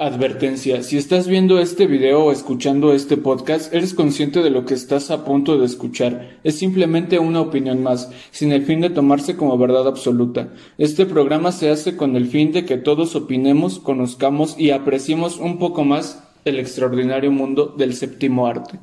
Advertencia, si estás viendo este video o escuchando este podcast, eres consciente de lo que estás a punto de escuchar. Es simplemente una opinión más, sin el fin de tomarse como verdad absoluta. Este programa se hace con el fin de que todos opinemos, conozcamos y apreciemos un poco más el extraordinario mundo del séptimo arte.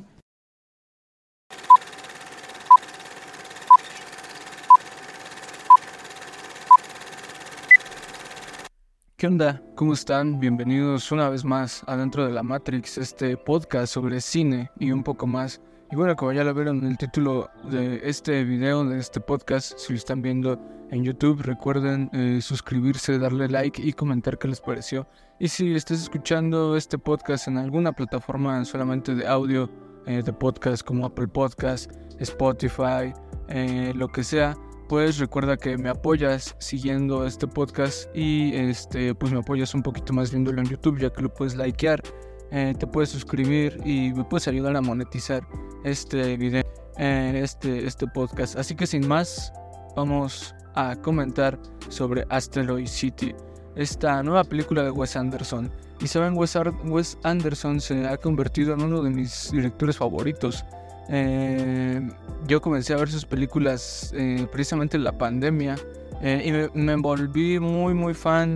¿Qué onda? ¿Cómo están? Bienvenidos una vez más adentro de la Matrix, este podcast sobre cine y un poco más. Y bueno, como ya lo vieron en el título de este video, de este podcast, si lo están viendo en YouTube, recuerden eh, suscribirse, darle like y comentar qué les pareció. Y si estás escuchando este podcast en alguna plataforma solamente de audio, eh, de podcast como Apple Podcast, Spotify, eh, lo que sea, pues recuerda que me apoyas siguiendo este podcast y este pues me apoyas un poquito más viéndolo en YouTube ya que lo puedes likear, eh, te puedes suscribir y me puedes ayudar a monetizar este video, eh, este, este podcast. Así que sin más, vamos a comentar sobre Asteroid City, esta nueva película de Wes Anderson. Y saben, Wes, Wes Anderson se ha convertido en uno de mis directores favoritos. Eh, yo comencé a ver sus películas eh, precisamente en la pandemia eh, y me, volví muy muy fan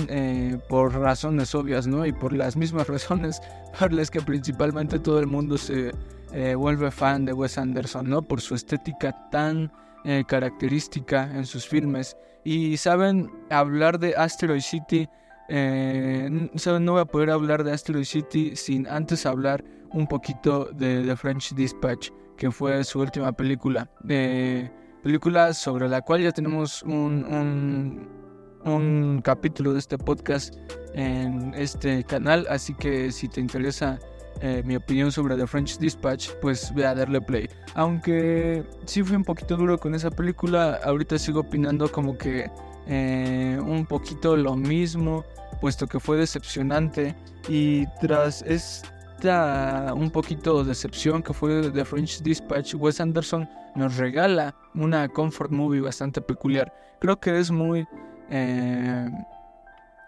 por razones obvias, ¿no? Y por las mismas razones por las que principalmente todo el mundo se vuelve fan de Wes Anderson, ¿no? Por su estética tan característica en sus filmes. Y saben, hablar de Asteroid City, saben, no voy a poder hablar de Asteroid City sin antes hablar un poquito de The French Dispatch que fue su última película. Película sobre la cual ya tenemos un, un, capítulo de este podcast en este canal, así que si te interesa eh, mi opinión sobre The French Dispatch, pues ve a darle play. Aunque sí fui un poquito duro con esa película, ahorita sigo opinando como que eh, un poquito lo mismo, puesto que fue decepcionante y tras es un poquito de decepción que fue The French Dispatch, Wes Anderson nos regala una comfort movie bastante peculiar. Creo que es muy eh,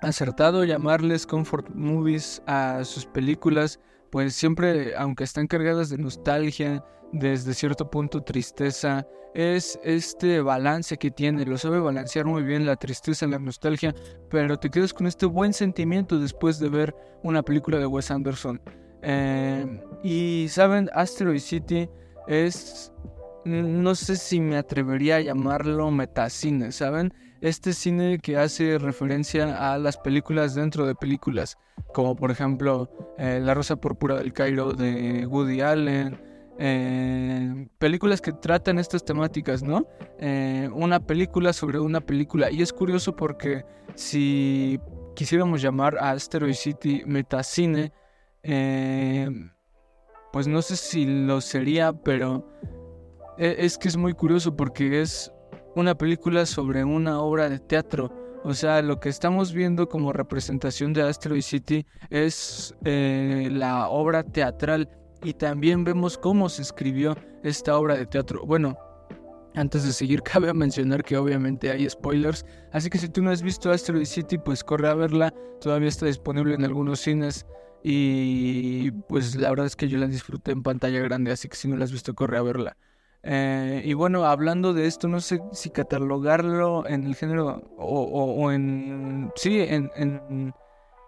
acertado llamarles comfort movies a sus películas, pues siempre, aunque están cargadas de nostalgia, desde cierto punto tristeza, es este balance que tiene, lo sabe balancear muy bien la tristeza, la nostalgia, pero te quedas con este buen sentimiento después de ver una película de Wes Anderson. Eh, y saben, Asteroid City es, no sé si me atrevería a llamarlo metacine, ¿saben? Este cine que hace referencia a las películas dentro de películas, como por ejemplo eh, La Rosa Púrpura del Cairo de Woody Allen, eh, películas que tratan estas temáticas, ¿no? una película sobre una película. Y es curioso porque si quisiéramos llamar a Asteroid City metacine, eh, pues no sé si lo sería, pero e, es que es muy curioso porque es una película sobre una obra de teatro. O sea, lo que estamos viendo como representación de Asteroid City es eh, la obra teatral y también vemos cómo se escribió esta obra de teatro. Bueno, antes de seguir, cabe mencionar que obviamente hay spoilers, así que si tú no has visto Asteroid City, pues corre a verla, todavía está disponible en algunos cines y pues la verdad es que yo la disfruté en pantalla grande, así que si no la has visto, corre a verla. Eh, y bueno, hablando de esto, no sé si catalogarlo en el género o, en... Sí, en, en,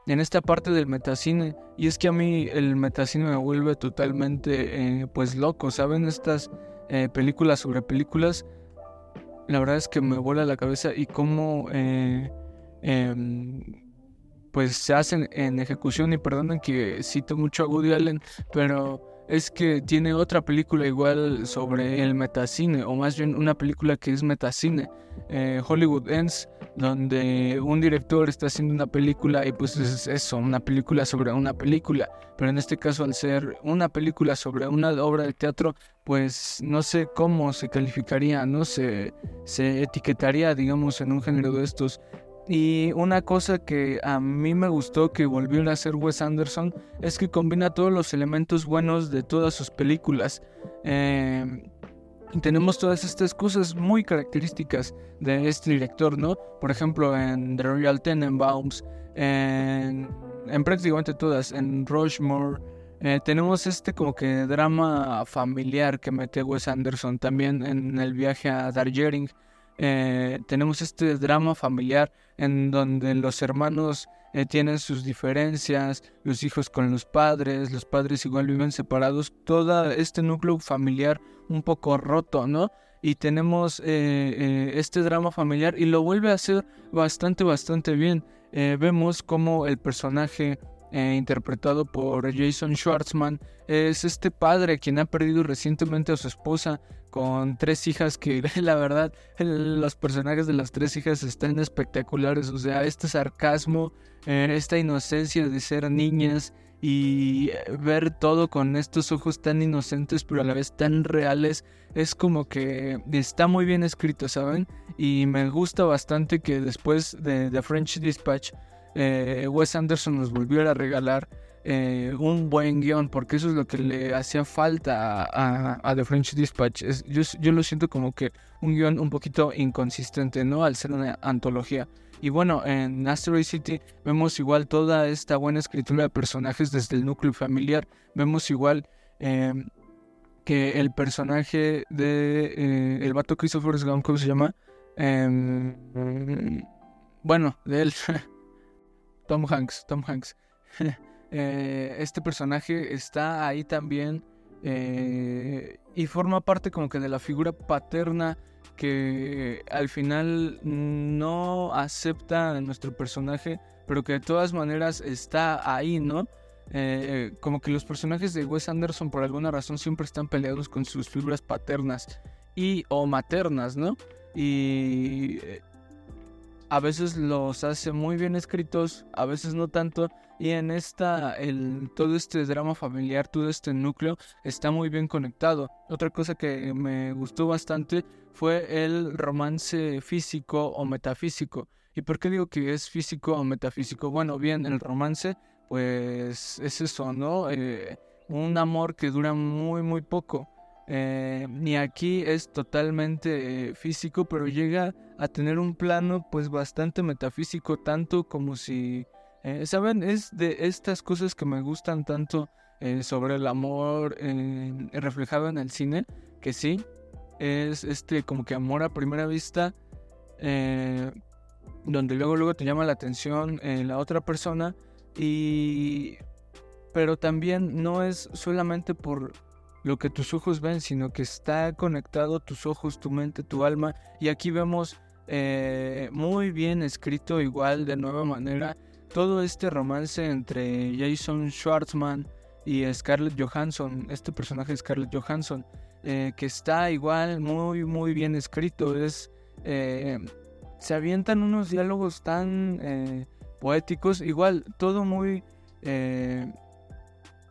en, esta parte del metacine. Y es que a mí el metacine me vuelve totalmente eh, pues loco, ¿saben? Estas eh, películas sobre películas, la verdad es que me vuela la cabeza y cómo... Pues se hacen en ejecución y perdonen que cito mucho a Woody Allen, pero es que tiene otra película igual sobre el metacine, o más bien una película que es metacine, eh, Hollywood Ends, donde un director está haciendo una película y pues es eso, una película sobre una película, pero en este caso al ser una película sobre una obra de teatro, pues no sé cómo se calificaría, no se, se etiquetaría, digamos, en un género de estos. Y una cosa que a mí me gustó que volvió a hacer Wes Anderson es que combina todos los elementos buenos de todas sus películas. Em, tenemos todas estas cosas muy características de este director, ¿no? Por ejemplo, en The Royal Tenenbaums, en, en prácticamente todas, en Rushmore, eh, tenemos este como que drama familiar que mete Wes Anderson también en el viaje a Darjeeling. Eh, tenemos este drama familiar en donde los hermanos eh, tienen sus diferencias, los hijos con los padres, los padres igual viven separados, todo este núcleo familiar un poco roto, ¿no? Y tenemos este drama familiar y lo vuelve a hacer bastante, bastante bien. vemos como el personaje eh, interpretado por Jason Schwartzman, es este padre quien ha perdido recientemente a su esposa con tres hijas que la verdad los personajes de las tres hijas están espectaculares, o sea, este sarcasmo, eh, esta inocencia de ser niñas y ver todo con estos ojos tan inocentes pero a la vez tan reales es como que está muy bien escrito, ¿saben? Y me gusta bastante que después de The French Dispatch eh, Wes Anderson nos volvió a regalar eh, un buen guion, porque eso es lo que le hacía falta a, The French Dispatch. yo, lo siento como que un guion un poquito inconsistente, ¿no? Al ser una antología. Y bueno, en Asteroid City vemos igual toda esta buena escritura de personajes desde el núcleo familiar. Vemos igual em, que el personaje de eh, el vato Christopher Gump, ¿cómo se llama? Em, bueno, de él. Tom Hanks, Tom Hanks. Eh, este personaje está ahí también eh, y forma parte como que de la figura paterna que al final no acepta nuestro personaje, pero que de todas maneras está ahí, ¿no? Eh, como que los personajes de Wes Anderson por alguna razón siempre están peleados con sus figuras paternas y o maternas, ¿no? Y a veces los hace muy bien escritos, a veces no tanto. Y en esta, el, todo este drama familiar, todo este núcleo está muy bien conectado. Otra cosa que me gustó bastante fue el romance físico o metafísico. ¿Y por qué digo que es físico o metafísico? Bueno, bien, el romance, pues es eso, ¿no? Eh, un amor que dura muy, muy poco. Eh, ni aquí es totalmente eh, físico, pero llega a tener un plano pues bastante metafísico, tanto como si, eh, ¿saben? Es de estas cosas que me gustan tanto sobre el amor reflejado en el cine, que sí, es este como que amor a primera vista, donde luego luego te llama la atención la otra persona y... Pero también no es solamente por lo que tus ojos ven, sino que está conectado tus ojos, tu mente, tu alma. Y aquí vemos eh, muy bien escrito igual de nueva manera todo este romance entre Jason Schwartzman y Scarlett Johansson, este personaje Scarlett Johansson, eh, que está igual muy muy bien escrito. Es eh, se avientan unos diálogos tan poéticos, igual todo muy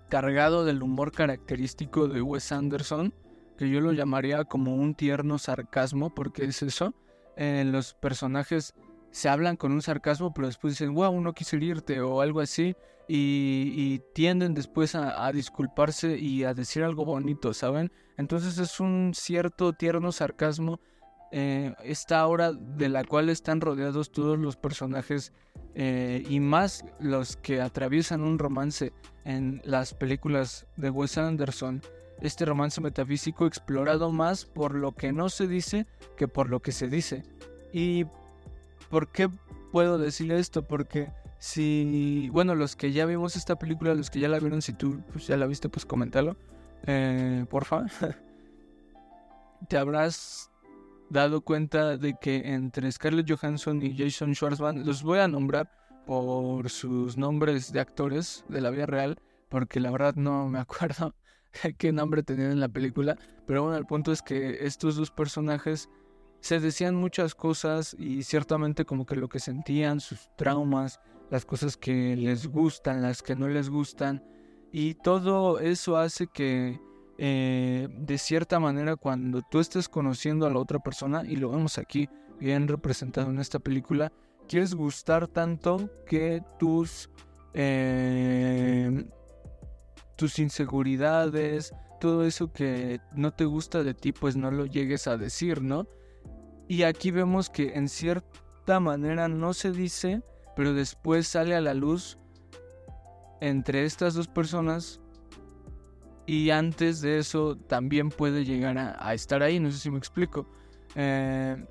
cargado del humor característico de Wes Anderson, que yo lo llamaría como un tierno sarcasmo, porque es eso. Eh, los personajes se hablan con un sarcasmo, pero después dicen, wow, no quise irte o algo así, y, tienden después a, disculparse y a decir algo bonito, ¿saben? Entonces es un cierto tierno sarcasmo, eh, esta hora de la cual están rodeados todos los personajes eh, y más los que atraviesan un romance en las películas de Wes Anderson. Este romance metafísico explorado más por lo que no se dice que por lo que se dice. ¿Y por qué puedo decir esto? Porque si, bueno, los que ya vimos esta película, los que ya la vieron, si tú pues, ya la viste, pues coméntalo, eh, porfa. Te habrás dado cuenta de que entre Scarlett Johansson y Jason Schwartzman, los voy a nombrar por sus nombres de actores de la vida real, porque la verdad no me acuerdo qué nombre tenían en la película, pero bueno, el punto es que estos dos personajes se decían muchas cosas y ciertamente como que lo que sentían, sus traumas, las cosas que les gustan, las que no les gustan, y todo eso hace que eh, de cierta manera cuando tú estés conociendo a la otra persona, y lo vemos aquí bien representado en esta película, quieres gustar tanto que tus, eh, tus inseguridades, todo eso que no te gusta de ti, pues no lo llegues a decir, ¿no? Y aquí vemos que en cierta manera no se dice, pero después sale a la luz entre estas dos personas y antes de eso también puede llegar a, estar ahí, no sé si me explico. Eh,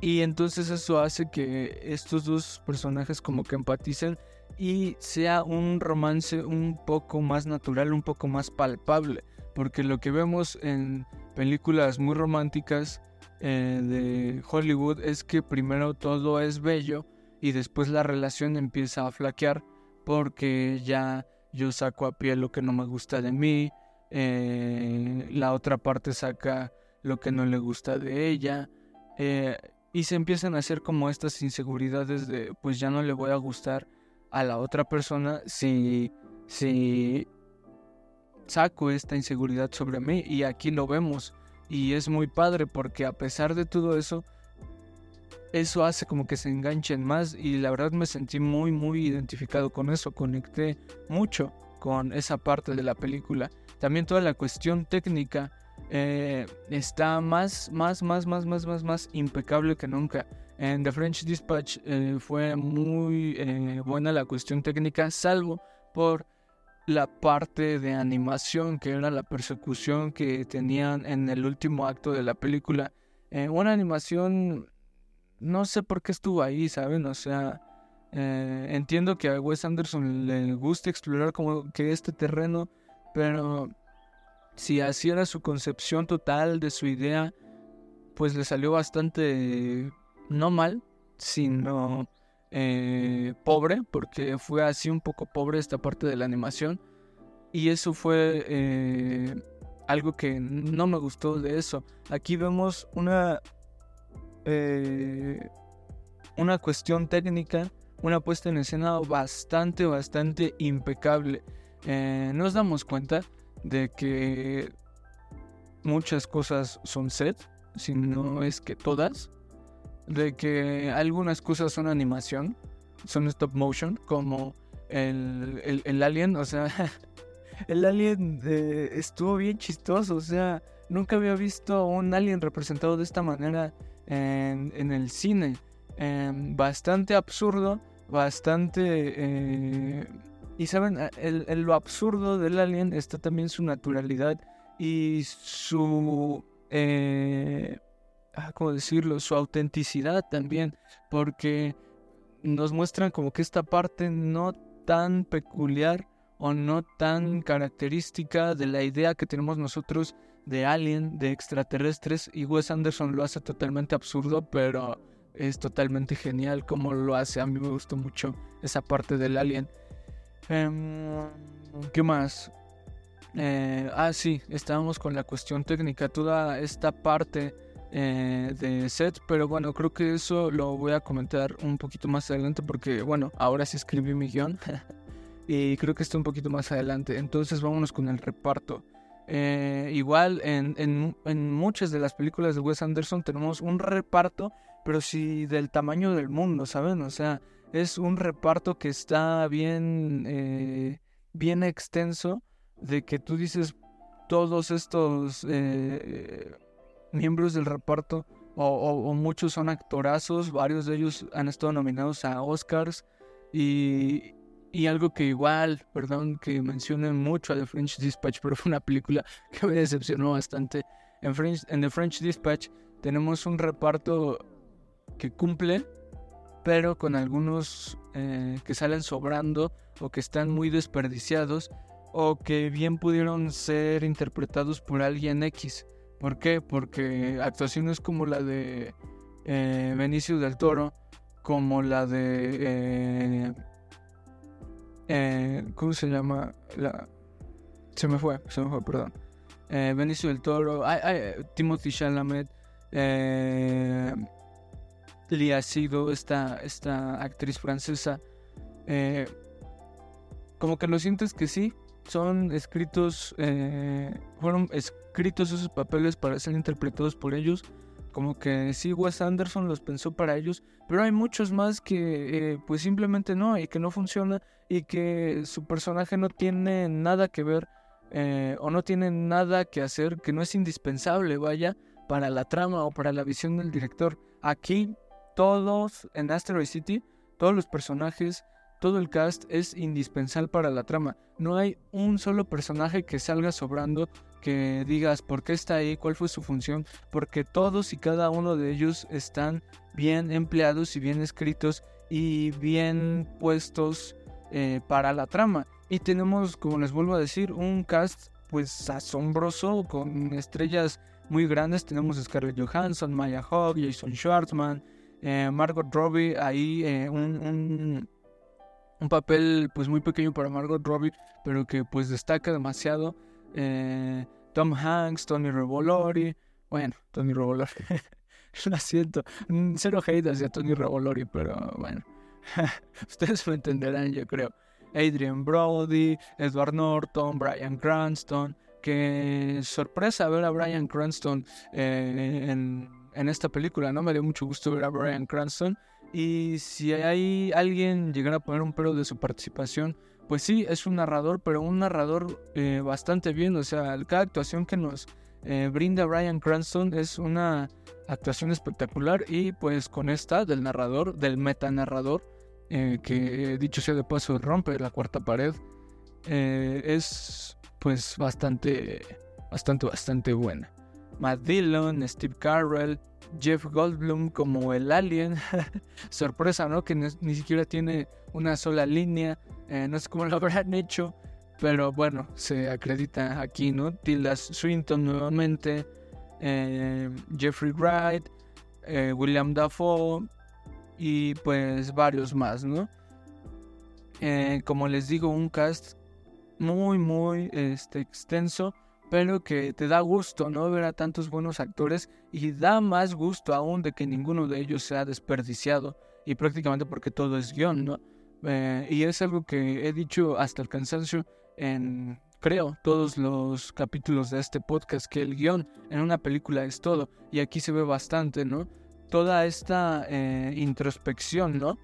y entonces eso hace que estos dos personajes como que empaticen y sea un romance un poco más natural, un poco más palpable. Porque lo que vemos en películas muy románticas eh, de Hollywood es que primero todo es bello y después la relación empieza a flaquear porque ya yo saco a pie lo que no me gusta de mí, eh, la otra parte saca lo que no le gusta de ella. Eh, y se empiezan a hacer como estas inseguridades de pues ya no le voy a gustar a la otra persona si, si saco esta inseguridad sobre mí y aquí lo vemos y es muy padre porque a pesar de todo eso eso hace como que se enganchen más y la verdad me sentí muy muy identificado con eso, conecté mucho con esa parte de la película. También toda la cuestión técnica eh, está más, más, más, más, más, más, más impecable que nunca. En The French Dispatch eh, fue muy eh, buena la cuestión técnica, salvo por la parte de animación, que era la persecución que tenían en el último acto de la película. una animación, no sé por qué estuvo ahí, ¿saben? O sea, entiendo que a Wes Anderson le gusta explorar como que este terreno, pero si así era su concepción total de su idea, pues le salió bastante no mal, sino eh, pobre, porque fue así un poco pobre esta parte de la animación. Y eso fue eh, algo que no me gustó de eso. Aquí vemos una, eh, una cuestión técnica, una puesta en escena bastante, bastante impecable. nos damos cuenta de que muchas cosas son set, si no es que todas, de que algunas cosas son animación, son stop motion, como el, el, alien, o sea, el alien estuvo bien chistoso, o sea, nunca había visto un alien representado de esta manera en, en el cine. Em, bastante absurdo, bastante... Eh, y saben, el, lo absurdo del alien está también su naturalidad y su... Eh, ah, ¿Cómo decirlo? Su autenticidad también. Porque nos muestran como que esta parte no tan peculiar o no tan característica de la idea que tenemos nosotros de alien, de extraterrestres, y Wes Anderson lo hace totalmente absurdo, pero es totalmente genial como lo hace. A mí me gustó mucho esa parte del alien. Em, ¿Qué más? Eh, ah, sí, estábamos con la cuestión técnica, toda esta parte eh, de set, pero bueno, creo que eso lo voy a comentar un poquito más adelante porque, bueno, ahora sí escribí mi guion y creo que está un poquito más adelante. Entonces vámonos con el reparto. Eh, igual en, en, muchas de las películas de Wes Anderson tenemos un reparto, pero sí del tamaño del mundo, ¿saben? O sea, es un reparto que está bien, eh, bien extenso, de que tú dices todos estos eh, miembros del reparto, o, muchos son actorazos, varios de ellos han estado nominados a Oscars, y, algo que igual, perdón que mencionen mucho a The French Dispatch, pero fue una película que me decepcionó bastante. En, en The French Dispatch tenemos un reparto que cumple, pero con algunos eh, que salen sobrando o que están muy desperdiciados o que bien pudieron ser interpretados por alguien X. ¿Por qué? Porque actuaciones como la de eh, Benicio del Toro, como la de... Eh, eh, ¿Cómo se llama? La... Se me fue, se me fue, perdón. Benicio del Toro, Timothy Chalamet, eh, ha sido esta, esta actriz francesa. Eh, como que lo sientes que sí, son escritos, eh, fueron escritos esos papeles para ser interpretados por ellos. Como que sí, Wes Anderson los pensó para ellos, pero hay muchos más que eh, pues simplemente no, y que no funciona, y que su personaje no tiene nada que ver eh, o no tienen nada que hacer que no es indispensable, vaya, para la trama o para la visión del director. Aquí todos en Asteroid City, todos los personajes, todo el cast es indispensable para la trama. No hay un solo personaje que salga sobrando que digas por qué está ahí, cuál fue su función, porque todos y cada uno de ellos están bien empleados y bien escritos y bien puestos eh, para la trama. Y tenemos, como les vuelvo a decir, un cast pues asombroso con estrellas muy grandes. Tenemos Scarlett Johansson, Maya Hawke, Jason Schwartzman, eh, Margot Robbie, ahí eh, un, un, papel pues muy pequeño para Margot Robbie, pero que pues destaca demasiado. Eh, Tom Hanks, Tony Revolori, bueno, Tony Revolori, lo siento, cero hate hacia Tony Revolori, pero bueno, ustedes lo entenderán yo creo. Adrian Brody, Edward Norton, Brian Cranston, que sorpresa ver a Brian Cranston en en esta película, ¿no? Me dio mucho gusto ver a Brian Cranston. Y si hay alguien llegara a poner un pero de su participación, pues sí, es un narrador, pero un narrador eh, bastante bien. O sea, cada actuación que nos eh, brinda Brian Cranston es una actuación espectacular. Y pues con esta del narrador, del metanarrador, eh, que dicho sea de paso rompe la cuarta pared, es pues bastante, bastante, bastante buena. Matt Dillon, Steve Carell, Jeff Goldblum como el alien. Sorpresa, ¿no? Que ni siquiera tiene una sola línea. Eh, no sé cómo lo habrán hecho. Pero bueno, se acredita aquí, ¿no? Tilda Swinton nuevamente. Eh, Jeffrey Wright. Eh, William Dafoe. Y pues varios más, ¿no? como les digo, un cast muy, muy este, extenso pero que te da gusto, ¿no? Ver a tantos buenos actores y da más gusto aún de que ninguno de ellos sea desperdiciado y prácticamente porque todo es guion, ¿no? Eh, y es algo que he dicho hasta el cansancio en, creo, todos los capítulos de este podcast, que el guion en una película es todo y aquí se ve bastante, ¿no? Toda esta eh, introspección, ¿no?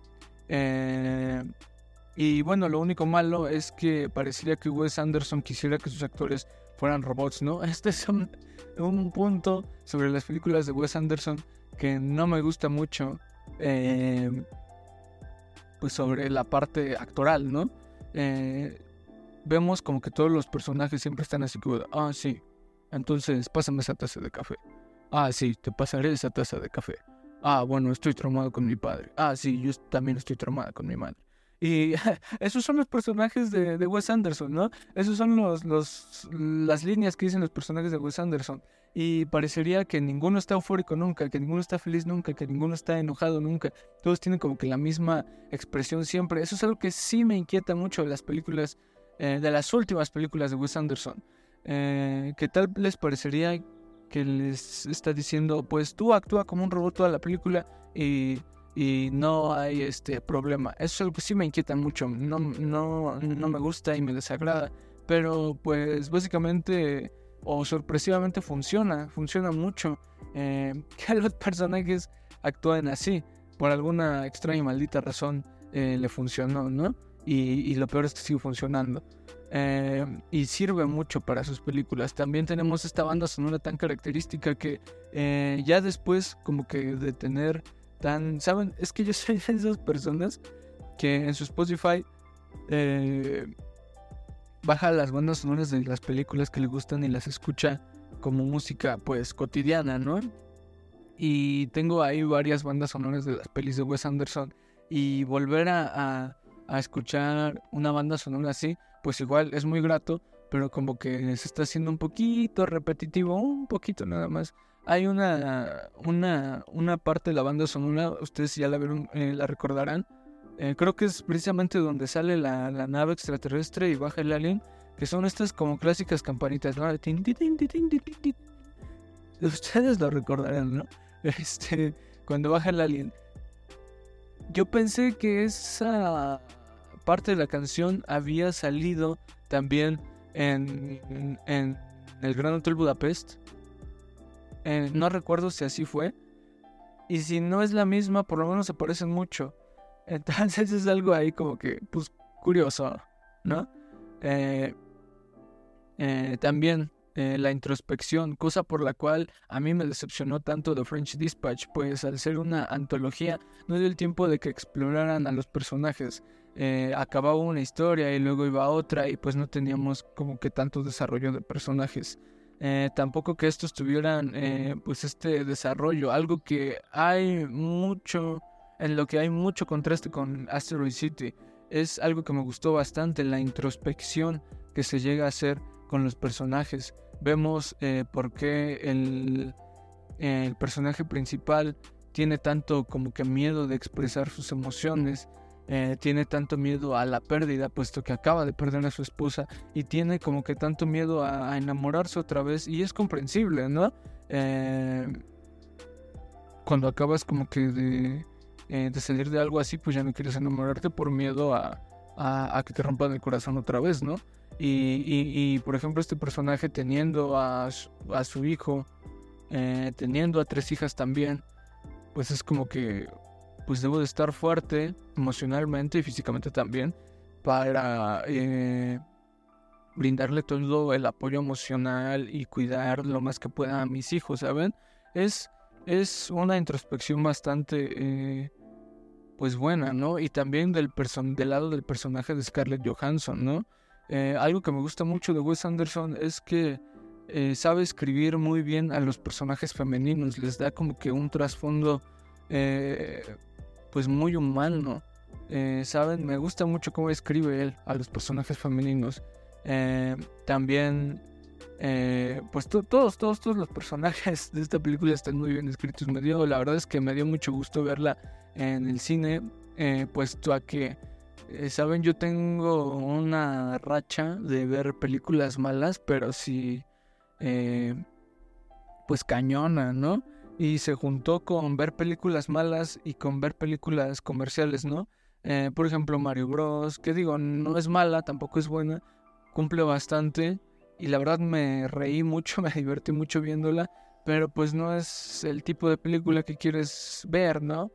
Eh, y bueno, lo único malo es que parecería que Wes Anderson quisiera que sus actores fueran robots, ¿no? Este es un, punto sobre las películas de Wes Anderson que no me gusta mucho. Eh, pues sobre la parte actoral, ¿no? Eh, vemos como que todos los personajes siempre están así como, ah, sí, entonces pásame esa taza de café. Ah, sí, te pasaré esa taza de café. Ah, bueno, estoy traumado con mi padre. Ah, sí, yo también estoy traumada con mi madre. Y esos son los personajes de, Wes Anderson, ¿no? Esos son los, los, las líneas que dicen los personajes de Wes Anderson. Y parecería que ninguno está eufórico nunca, que ninguno está feliz nunca, que ninguno está enojado nunca. Todos tienen como que la misma expresión siempre. Eso es algo que sí me inquieta mucho de las películas, eh, de las últimas películas de Wes Anderson. Eh, que tal les parecería que les está diciendo, pues tú actúa como un robot toda la película y y no hay este problema. Eso es algo que sí me inquieta mucho, no, no, no me gusta y me desagrada, pero pues básicamente o sorpresivamente funciona, funciona mucho eh, que los personajes actúen así, por alguna extraña y maldita razón eh, le funcionó, ¿no? Y, lo peor es que sigue funcionando. Eh, y sirve mucho para sus películas. También tenemos esta banda sonora tan característica que ya después como que de tener ¿saben? Es que yo soy de esas personas que en su Spotify eh, baja las bandas sonoras de las películas que le gustan y las escucha como música pues cotidiana, ¿no? Y tengo ahí varias bandas sonoras de las pelis de Wes Anderson y volver a escuchar una banda sonora así, pues igual es muy grato, pero como que se está haciendo un poquito repetitivo, un poquito nada más. Hay una, una, una parte de la banda sonora, ustedes ya la vieron, eh, la recordarán. Eh, creo que es precisamente donde sale la, nave extraterrestre y baja el alien, que son estas como clásicas campanitas, ¿no? Ustedes lo recordarán, ¿no? Este, cuando baja el alien. Yo pensé que esa parte de la canción había salido también en, en el Gran Hotel Budapest eh, no recuerdo si así fue. Y si no es la misma, por lo menos se parecen mucho. Entonces es algo ahí como que, pues, curioso, ¿no? Eh, Eh, también eh, la introspección, cosa por la cual a mí me decepcionó tanto The French Dispatch, pues al ser una antología no dio el tiempo de que exploraran a los personajes. Eh, acababa una historia y luego iba otra y pues no teníamos como que tanto desarrollo de personajes. Eh, tampoco que estos tuvieran pues este desarrollo, algo que hay mucho, en lo que hay mucho contraste con Asteroid City. Es algo que me gustó bastante, la introspección que se llega a hacer con los personajes vemos eh, por qué el, el, personaje principal tiene tanto como que miedo de expresar sus emociones, eh, tiene tanto miedo a la pérdida, puesto que acaba de perder a su esposa, y tiene como que tanto miedo a, enamorarse otra vez, y es comprensible, ¿no? Eh, cuando acabas como que de, de, salir de algo así, pues ya no quieres enamorarte por miedo a, a, que te rompan el corazón otra vez, ¿no? Y, por ejemplo, este personaje teniendo a, a su hijo, eh, teniendo a tres hijas también, pues es como que, pues debo de estar fuerte emocionalmente y físicamente también para eh, brindarle todo el apoyo emocional y cuidar lo más que pueda a mis hijos, ¿saben? Es, es una introspección bastante, eh, pues buena, ¿no? Y también del, del lado del personaje de Scarlett Johansson, ¿no? Eh, algo que me gusta mucho de Wes Anderson es que eh, sabe escribir muy bien a los personajes femeninos, les da como que un trasfondo pues muy humano. Saben, me gusta mucho cómo escribe él a los personajes femeninos. también, pues todos, todos, todos los personajes de esta película están muy bien escritos. Me dio, la verdad es que me dio mucho gusto verla en el cine, puesto a que eh, Saben, yo tengo una racha de ver películas malas, pero sí, eh, pues cañona, ¿no? Y se juntó con ver películas malas y con ver películas comerciales, ¿no? Eh, por ejemplo, Mario Bros, que digo, no es mala, tampoco es buena, cumple bastante y la verdad me reí mucho, me divertí mucho viéndola, pero pues no es el tipo de película que quieres ver, ¿no?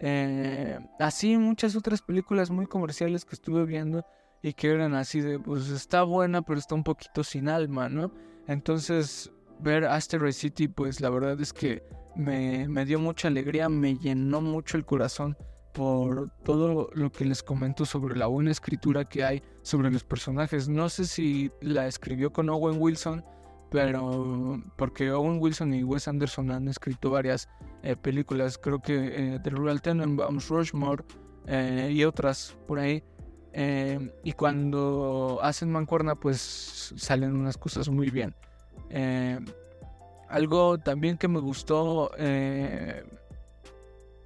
Eh, así muchas otras películas muy comerciales que estuve viendo y que eran así de, pues está buena, pero está un poquito sin alma, ¿no? Entonces, ver Asteroid City, pues la verdad es que me, dio mucha alegría, me llenó mucho el corazón por todo lo que les comento sobre la buena escritura que hay sobre los personajes. No sé si la escribió con Owen Wilson, pero porque Owen Wilson y Wes Anderson han escrito varias eh, películas, creo que eh, The Royal Tenenbaums, Rushmore eh, y otras por ahí. y cuando hacen mancuerna, pues salen unas cosas muy bien. Algo también que me gustó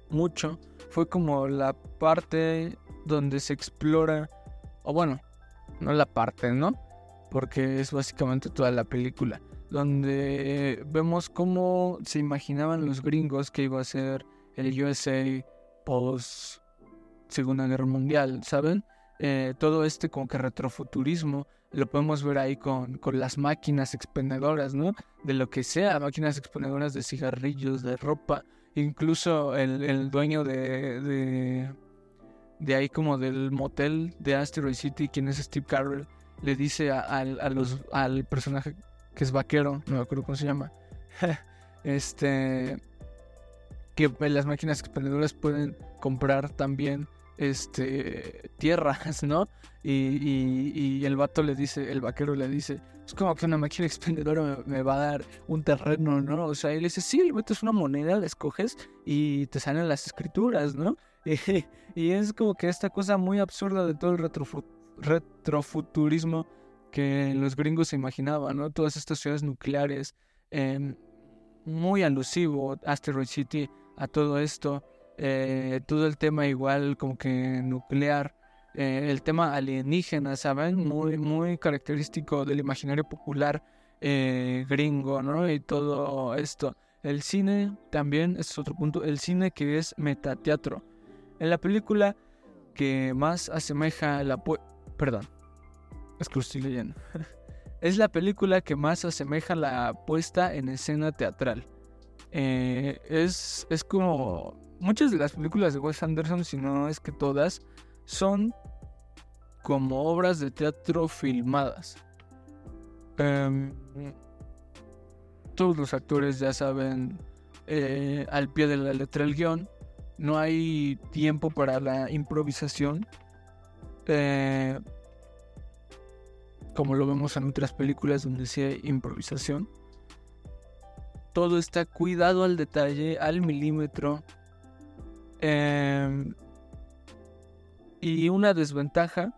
mucho fue como la parte donde se explora, o bueno, no la parte, ¿no? porque es básicamente toda la película, donde vemos cómo se imaginaban los gringos que iba a ser el USA post Segunda Guerra Mundial, ¿saben? Eh, todo este como que retrofuturismo lo podemos ver ahí con, con, las máquinas expendedoras, ¿no? De lo que sea, máquinas expendedoras de cigarrillos, de ropa, incluso el, el dueño de, de, de, ahí como del motel de Asteroid City, quien es Steve Carroll, le dice a, al personaje que es vaquero, no me acuerdo cómo se llama, este, que las máquinas expendedoras pueden comprar también este tierras, ¿no? Y, el vato le dice, el vaquero le dice, es como que una máquina expendedora me, va a dar un terreno, ¿no? O sea, él dice, sí, el vato es una moneda, la escoges y te salen las escrituras, ¿no? Y, y es como que esta cosa muy absurda de todo el retrofuturismo que los gringos se imaginaban, ¿no? Todas estas ciudades nucleares, em, muy alusivo Asteroid City a todo esto, eh, todo el tema igual como que nuclear, eh, el tema alienígena, ¿saben? Muy, muy característico del imaginario popular eh, gringo, ¿no? Y todo esto. El cine también es otro punto, el cine que es metateatro. En la película que más asemeja la, Perdón. Es que estoy leyendo. es la película que más asemeja la puesta en escena teatral. Es, es como. Muchas de las películas de Wes Anderson, si no es que todas, son como obras de teatro filmadas. Em, todos los actores ya saben eh, al pie de la letra el guion. No hay tiempo para la improvisación. Eh, como lo vemos en otras películas donde sí hay improvisación. Todo está cuidado al detalle, al milímetro. Em, y una desventaja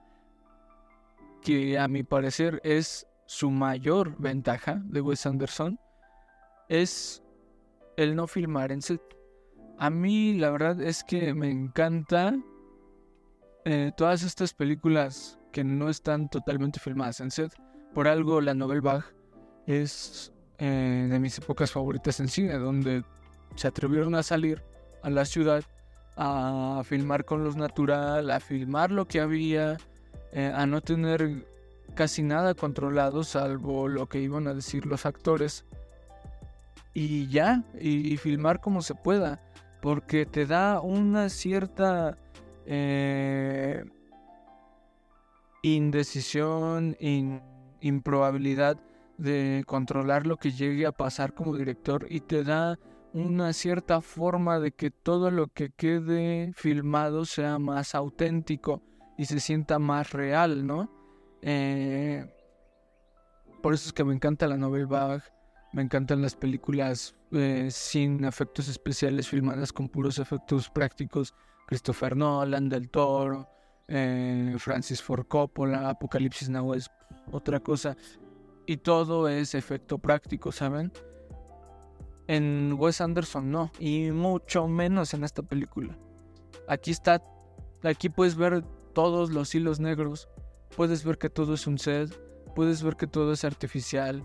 que a mi parecer es su mayor ventaja de Wes Anderson es el no filmar en set. A mí la verdad es que me encanta eh, todas estas películas que no están totalmente filmadas en set. Por algo la Novel Bag es eh, de mis épocas favoritas en cine, donde se atrevieron a salir a la ciudad a filmar con luz natural, a filmar lo que había, eh, a no tener casi nada controlado salvo lo que iban a decir los actores. Y ya, y, filmar como se pueda, porque te da una cierta eh, indecisión, improbabilidad de controlar lo que llegue a pasar como director y te da una cierta forma de que todo lo que quede filmado sea más auténtico y se sienta más real, ¿no? Eh, por eso es que me encanta la novel Bag, me encantan las películas eh, sin efectos especiales filmadas con puros efectos prácticos. Christopher Nolan, Del Toro, eh, Francis Ford Coppola, Apocalipsis Now es otra cosa. Y todo es efecto práctico, ¿saben? En Wes Anderson no, y mucho menos en esta película. Aquí está, aquí puedes ver todos los hilos negros, puedes ver que todo es un set, puedes ver que todo es artificial.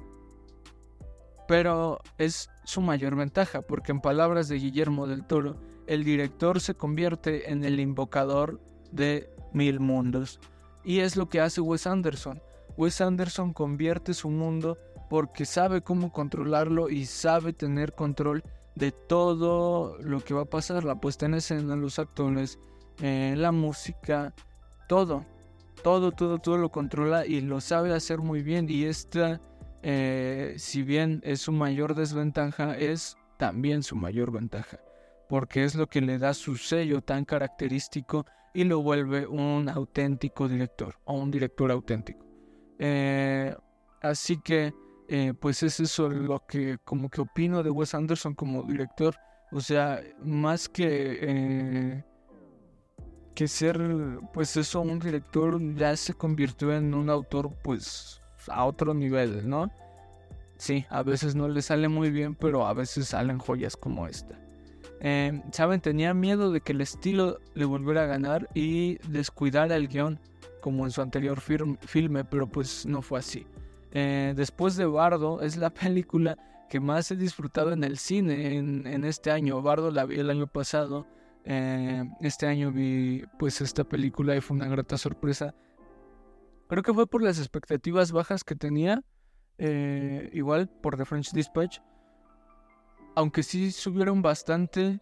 Pero es su mayor ventaja, porque en palabras de Guillermo del Toro, el director se convierte en el invocador de mil mundos. Y es lo que hace Wes Anderson. Wes Anderson convierte su mundo porque sabe cómo controlarlo y sabe tener control de todo lo que va a pasar, la puesta en escena, los actores, eh, la música, todo, todo, todo, todo lo controla y lo sabe hacer muy bien. Y esta, eh, si bien es su mayor desventaja, es también su mayor ventaja, porque es lo que le da su sello tan característico y lo vuelve un auténtico director o un director auténtico. Eh, así que eh, pues es eso lo que como que opino de Wes Anderson como director. O sea, más que eh, que ser pues eso un director ya se convirtió en un autor pues a otro nivel, ¿no? Sí, a veces no le sale muy bien, pero a veces salen joyas como esta. Eh, Saben, tenía miedo de que el estilo le volviera a ganar y descuidara el guion como en su anterior filme, pero pues no fue así. Eh, después de Bardo, es la película que más he disfrutado en el cine en, este año. Bardo la vi el año pasado. Eh, este año vi pues esta película y fue una grata sorpresa. Creo que fue por las expectativas bajas que tenía. Eh, igual por The French Dispatch. Aunque sí subieron bastante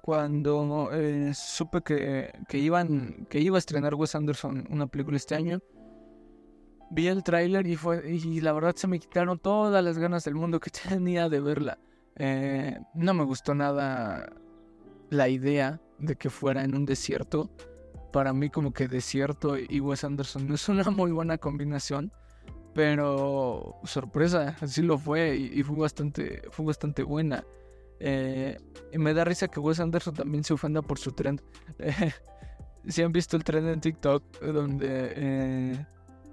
cuando supe que, que, iban, que iba a estrenar Wes Anderson una película este año vi el tráiler y fue y la verdad se me quitaron todas las ganas del mundo que tenía de verla. Eh, no me gustó nada la idea de que fuera en un desierto. Para mí como que desierto y Wes Anderson no es una muy buena combinación. Pero sorpresa, así lo fue y, fue bastante, fue bastante buena. Eh, y me da risa que Wes Anderson también se ofenda por su trend. si han visto el trend en TikTok donde eh,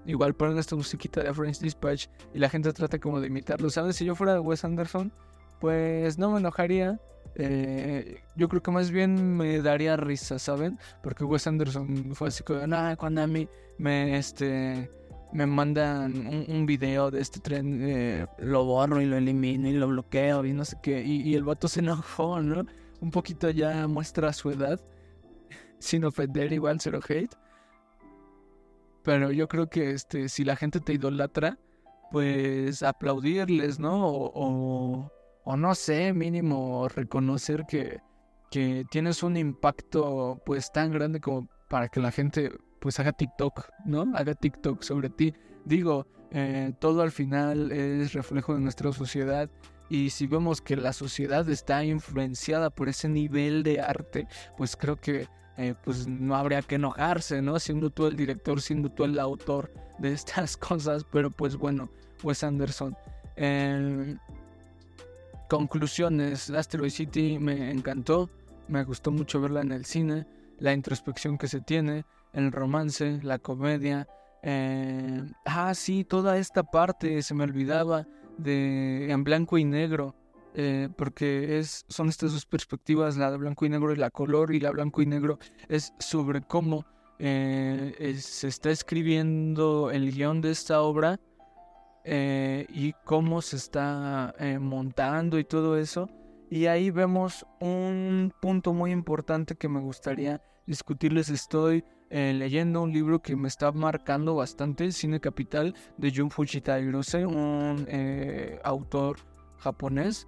Igual ponen esta musiquita de French Dispatch y la gente trata como de imitarlo. ¿Sabes? Si yo fuera Wes Anderson, pues no me enojaría. Eh, yo creo que más bien me daría risa, ¿saben? Porque Wes Anderson fue así como, nah, cuando a mí me, este, me mandan un, video de este tren, eh, lo borro y lo elimino y lo bloqueo y no sé qué. Y, y el vato se enojó, ¿no? Un poquito ya muestra su edad, sin ofender, igual cero hate. Pero yo creo que este, si la gente te idolatra, pues aplaudirles, ¿no? O, o, no sé, mínimo reconocer que, que tienes un impacto pues tan grande como para que la gente pues haga TikTok, ¿no? Haga TikTok sobre ti. Digo, eh, todo al final es reflejo de nuestra sociedad y si vemos que la sociedad está influenciada por ese nivel de arte, pues creo que eh, pues no habría que enojarse, ¿no? Siendo tú el director, siendo tú el autor de estas cosas, pero pues bueno, Wes Anderson. conclusiones, Asteroid City me encantó, me gustó mucho verla en el cine, la introspección que se tiene, el romance, la comedia. Eh, ah, sí, toda esta parte se me olvidaba de en blanco y negro. Eh, porque es, son estas dos perspectivas, la de blanco y negro y la color, y la blanco y negro es sobre cómo eh, se está escribiendo el guion de esta obra y cómo se está montando y todo eso. Y ahí vemos un punto muy importante que me gustaría discutirles. Estoy eh, leyendo un libro que me está marcando bastante, Cine Capital, de Jun Fujita Hirose, un eh, autor japonés.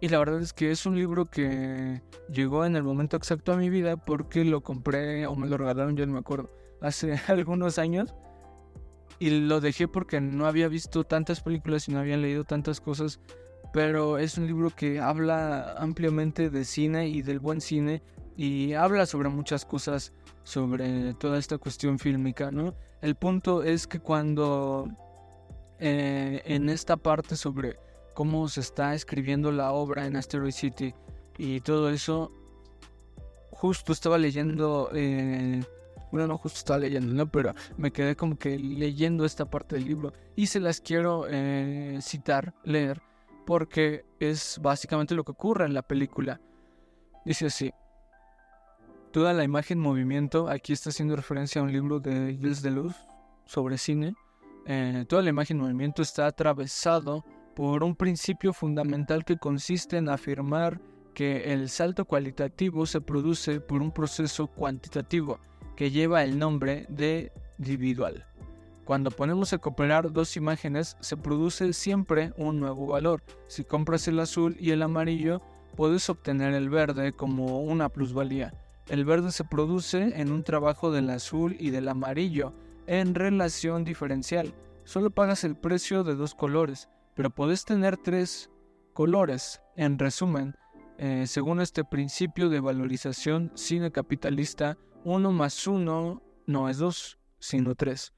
Y la verdad es que es un libro que llegó en el momento exacto a mi vida porque lo compré o me lo regalaron, yo no me acuerdo, hace algunos años. Y lo dejé porque no había visto tantas películas y no había leído tantas cosas pero es un libro que habla ampliamente de cine y del buen cine y habla sobre muchas cosas sobre toda esta cuestión fílmica, ¿no? El punto es que cuando eh, en esta parte sobre cómo se está escribiendo la obra en Asteroid City y todo eso, justo estaba leyendo, eh, bueno, no justo estaba leyendo, ¿no? Pero me quedé como que leyendo esta parte del libro y se las quiero eh, citar, leer porque es básicamente lo que ocurre en la película. Dice así. Toda la imagen movimiento, aquí está haciendo referencia a un libro de Gilles Deleuze sobre cine. Eh, toda la imagen movimiento está atravesado por un principio fundamental que consiste en afirmar que el salto cualitativo se produce por un proceso cuantitativo que lleva el nombre de individual. Cuando ponemos a cooperar dos imágenes se produce siempre un nuevo valor. Si compras el azul y el amarillo, puedes obtener el verde como una plusvalía. El verde se produce en un trabajo del azul y del amarillo en relación diferencial. Solo pagas el precio de dos colores, pero puedes tener tres colores. En resumen, eh, según este principio de valorización cine capitalista, uno más uno no es dos, sino tres.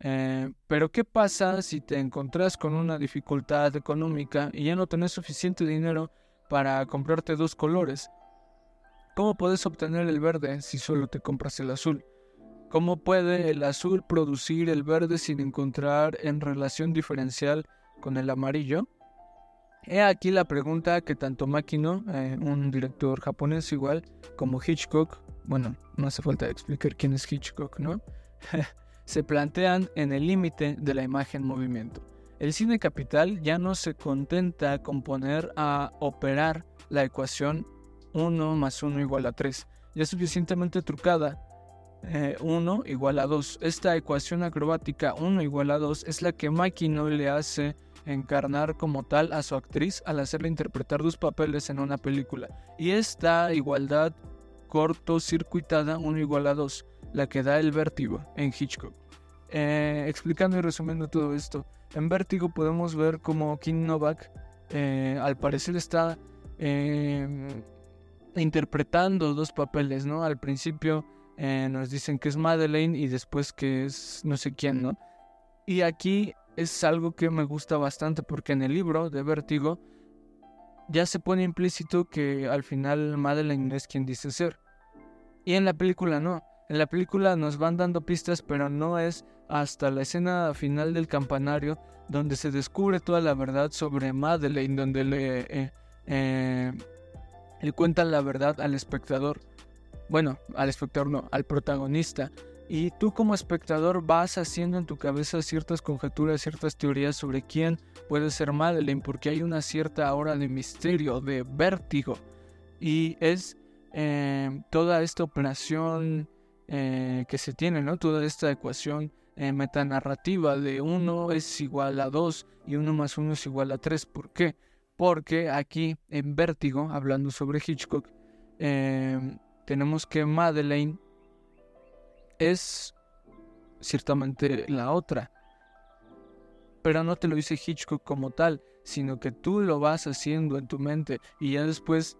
Eh, pero ¿qué pasa si te encontrás con una dificultad económica y ya no tenés suficiente dinero para comprarte dos colores? ¿Cómo puedes obtener el verde si solo te compras el azul? ¿Cómo puede el azul producir el verde sin encontrar en relación diferencial con el amarillo? He aquí la pregunta que tanto Makino, eh, un director japonés igual, como Hitchcock, bueno, no hace falta explicar quién es Hitchcock, ¿no? se plantean en el límite de la imagen movimiento. El cine capital ya no se contenta con poner a operar la ecuación 1 más 1 igual a 3. Ya suficientemente trucada. 1 eh, igual a 2. Esta ecuación acrobática 1 igual a 2 es la que Makino le hace encarnar como tal a su actriz al hacerle interpretar dos papeles en una película. Y esta igualdad cortocircuitada 1 igual a 2 la que da el vértigo en Hitchcock. Eh, explicando y resumiendo todo esto, en Vértigo podemos ver como King Novak eh, al parecer está eh, interpretando dos papeles, ¿no? Al principio nos dicen que es Madeleine y después que es no sé quién, ¿no? Y aquí es algo que me gusta bastante porque en el libro de Vértigo ya se pone implícito que al final Madeleine es quien dice ser. Y en la película no. En la película nos van dando pistas, pero no es hasta la escena final del campanario donde se descubre toda la verdad sobre Madeleine, donde le, eh, eh, le cuentan la verdad al espectador. Bueno, al espectador no, al protagonista. Y tú como espectador vas haciendo en tu cabeza ciertas conjeturas, ciertas teorías sobre quién puede ser Madeleine, porque hay una cierta hora de misterio, de vértigo. Y es eh, toda esta operación eh, que se tiene, ¿no? Toda esta ecuación eh, metanarrativa de 1 es igual a 2 y 1 más 1 es igual a 3. ¿Por qué? Porque aquí en Vértigo, hablando sobre Hitchcock, eh, tenemos que Madeleine es ciertamente la otra. pero no te lo dice Hitchcock como tal, sino que tú lo vas haciendo en tu mente y ya después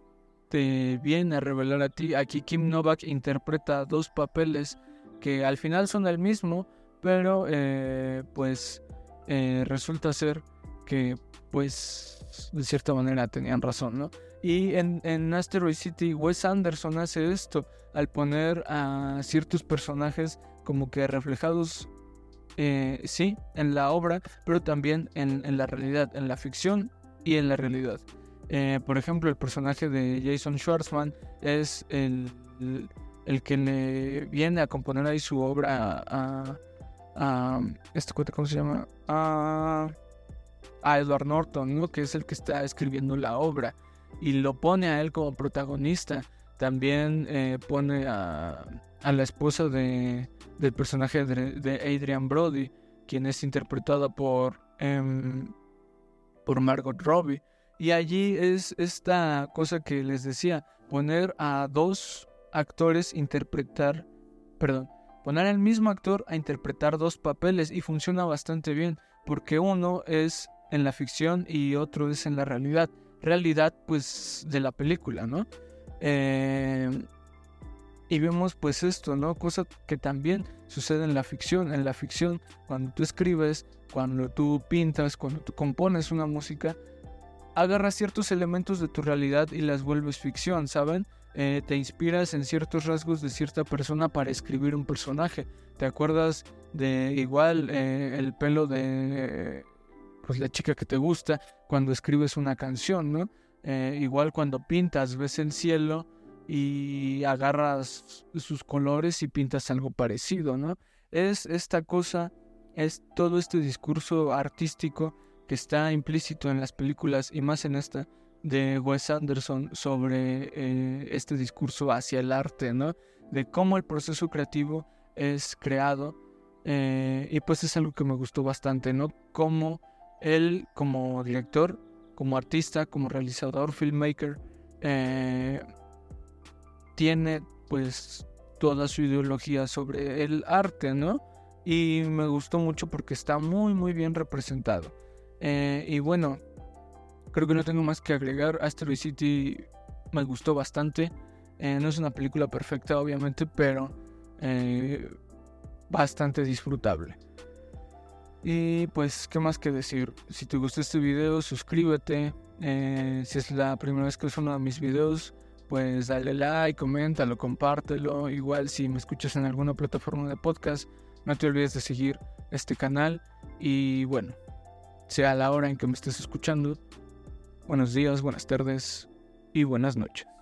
te viene a revelar a ti. Aquí Kim Novak interpreta dos papeles que al final son el mismo, pero eh, pues eh, resulta ser que pues de cierta manera tenían razón, ¿no? Y en, en Asteroid City, Wes Anderson hace esto al poner a ciertos personajes como que reflejados, eh, sí, en la obra, pero también en, la realidad, en la ficción y en la realidad. Eh, por ejemplo, el personaje de Jason Schwartzman es el, el, que le viene a componer ahí su obra a, a, este ¿cómo se llama? A, a Edward Norton, ¿no? que es el que está escribiendo la obra y lo pone a él como protagonista. También eh, pone a, a, la esposa de, del personaje de, Adrian Brody, quien es interpretada por, em, por Margot Robbie. Y allí es esta cosa que les decía, poner a dos actores interpretar, perdón, poner al mismo actor a interpretar dos papeles y funciona bastante bien, porque uno es en la ficción y otro es en la realidad realidad pues de la película, ¿no? Eh, y vemos pues esto, ¿no? Cosa que también sucede en la ficción. En la ficción, cuando tú escribes, cuando tú pintas, cuando tú compones una música, agarras ciertos elementos de tu realidad y las vuelves ficción, ¿saben? Eh, te inspiras en ciertos rasgos de cierta persona para escribir un personaje. ¿Te acuerdas de igual eh, el pelo de pues la chica que te gusta cuando escribes una canción, ¿no? Eh, igual cuando pintas, ves el cielo y agarras sus colores y pintas algo parecido, ¿no? Es esta cosa, es todo este discurso artístico que está implícito en las películas y más en esta de Wes Anderson sobre eh, este discurso hacia el arte, ¿no? De cómo el proceso creativo es creado eh, y pues es algo que me gustó bastante, ¿no? Cómo él como director, como artista, como realizador, filmmaker, eh, tiene pues toda su ideología sobre el arte, ¿no? Y me gustó mucho porque está muy muy bien representado. Eh, y bueno, creo que no tengo más que agregar. Asteroid City me gustó bastante. Eh, no es una película perfecta, obviamente, pero bastante disfrutable. Y pues, ¿qué más que decir? Si te gustó este video, suscríbete. Eh, si es la primera vez que ves uno de mis videos, pues dale like, coméntalo, compártelo. Igual si me escuchas en alguna plataforma de podcast, no te olvides de seguir este canal. Y bueno, sea la hora en que me estés escuchando, buenos días, buenas tardes y buenas noches.